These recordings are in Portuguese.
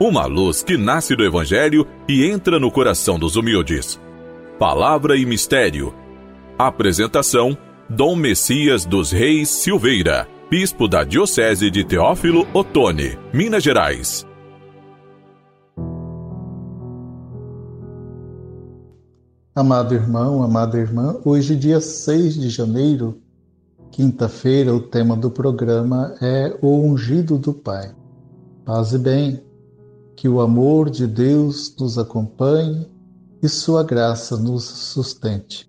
uma luz que nasce do Evangelho e entra no coração dos humildes. Palavra e Mistério. Apresentação: Dom Messias dos Reis Silveira, Bispo da Diocese de Teófilo Otoni, Minas Gerais. Amado irmão, amada irmã, hoje, dia 6 de janeiro, quinta-feira, o tema do programa é O Ungido do Pai. Paz e bem que o amor de Deus nos acompanhe e sua graça nos sustente.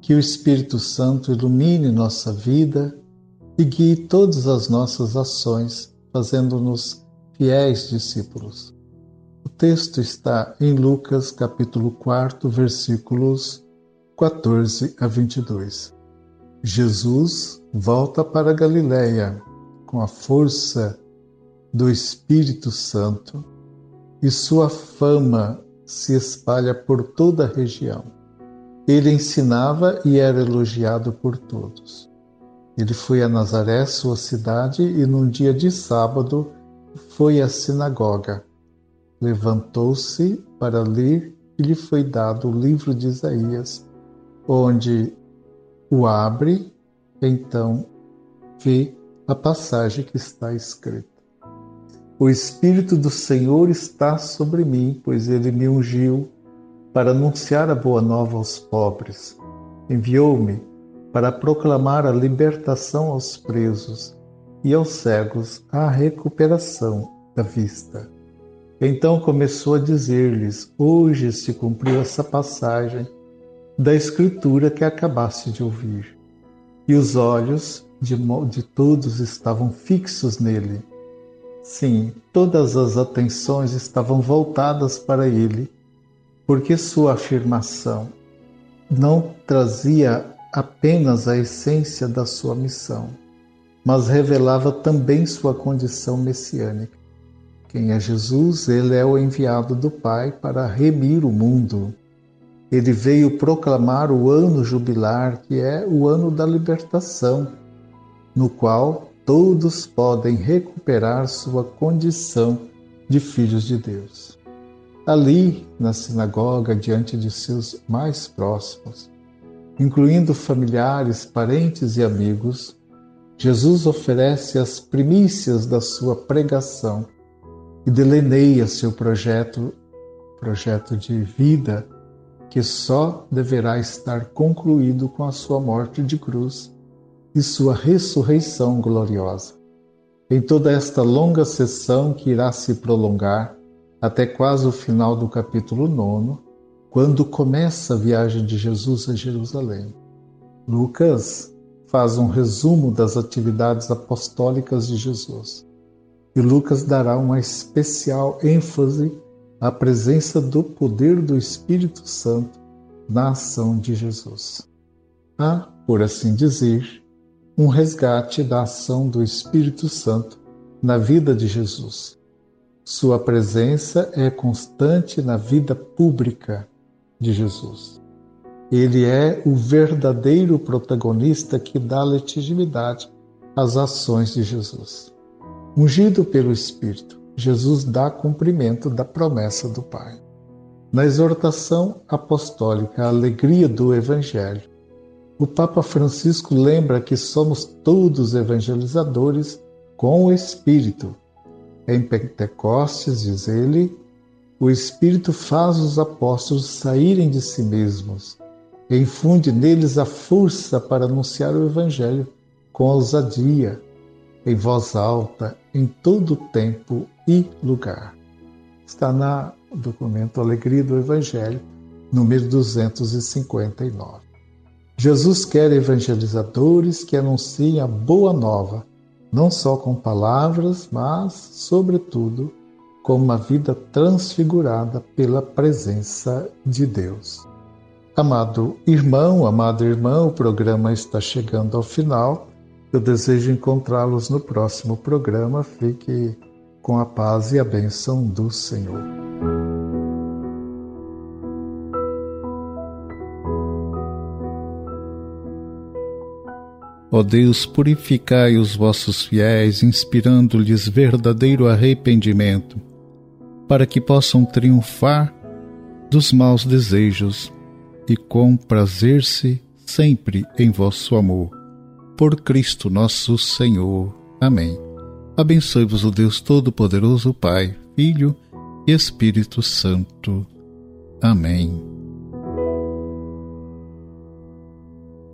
Que o Espírito Santo ilumine nossa vida e guie todas as nossas ações, fazendo-nos fiéis discípulos. O texto está em Lucas capítulo 4, versículos 14 a 22. Jesus volta para Galiléia com a força do Espírito Santo e sua fama se espalha por toda a região. Ele ensinava e era elogiado por todos. Ele foi a Nazaré, sua cidade, e num dia de sábado foi à sinagoga. Levantou-se para ler e lhe foi dado o livro de Isaías, onde o abre, então vê a passagem que está escrita. O Espírito do Senhor está sobre mim, pois ele me ungiu para anunciar a boa nova aos pobres. Enviou-me para proclamar a libertação aos presos e aos cegos a recuperação da vista. Então começou a dizer-lhes: Hoje se cumpriu essa passagem da Escritura que acabaste de ouvir. E os olhos de, de todos estavam fixos nele. Sim, todas as atenções estavam voltadas para ele, porque sua afirmação não trazia apenas a essência da sua missão, mas revelava também sua condição messiânica. Quem é Jesus? Ele é o enviado do Pai para remir o mundo. Ele veio proclamar o ano jubilar, que é o ano da libertação, no qual todos podem recuperar sua condição de filhos de Deus. Ali, na sinagoga, diante de seus mais próximos, incluindo familiares, parentes e amigos, Jesus oferece as primícias da sua pregação e delineia seu projeto, projeto de vida que só deverá estar concluído com a sua morte de cruz e sua ressurreição gloriosa. Em toda esta longa sessão que irá se prolongar até quase o final do capítulo 9, quando começa a viagem de Jesus a Jerusalém. Lucas faz um resumo das atividades apostólicas de Jesus. E Lucas dará uma especial ênfase à presença do poder do Espírito Santo na ação de Jesus. Há, por assim dizer, um resgate da ação do Espírito Santo na vida de Jesus. Sua presença é constante na vida pública de Jesus. Ele é o verdadeiro protagonista que dá legitimidade às ações de Jesus. Ungido pelo Espírito, Jesus dá cumprimento da promessa do Pai. Na exortação apostólica, a alegria do Evangelho, o Papa Francisco lembra que somos todos evangelizadores com o Espírito. Em Pentecostes, diz ele, o Espírito faz os apóstolos saírem de si mesmos e infunde neles a força para anunciar o Evangelho com ousadia, em voz alta, em todo tempo e lugar. Está no documento Alegria do Evangelho, número 259. Jesus quer evangelizadores que anunciem a boa nova, não só com palavras, mas, sobretudo, com uma vida transfigurada pela presença de Deus. Amado irmão, amada irmã, o programa está chegando ao final. Eu desejo encontrá-los no próximo programa. Fique com a paz e a bênção do Senhor. Ó Deus, purificai os vossos fiéis, inspirando-lhes verdadeiro arrependimento, para que possam triunfar dos maus desejos e comprazer-se sempre em vosso amor. Por Cristo nosso Senhor. Amém. Abençoe-vos o Deus Todo-Poderoso, Pai, Filho e Espírito Santo. Amém.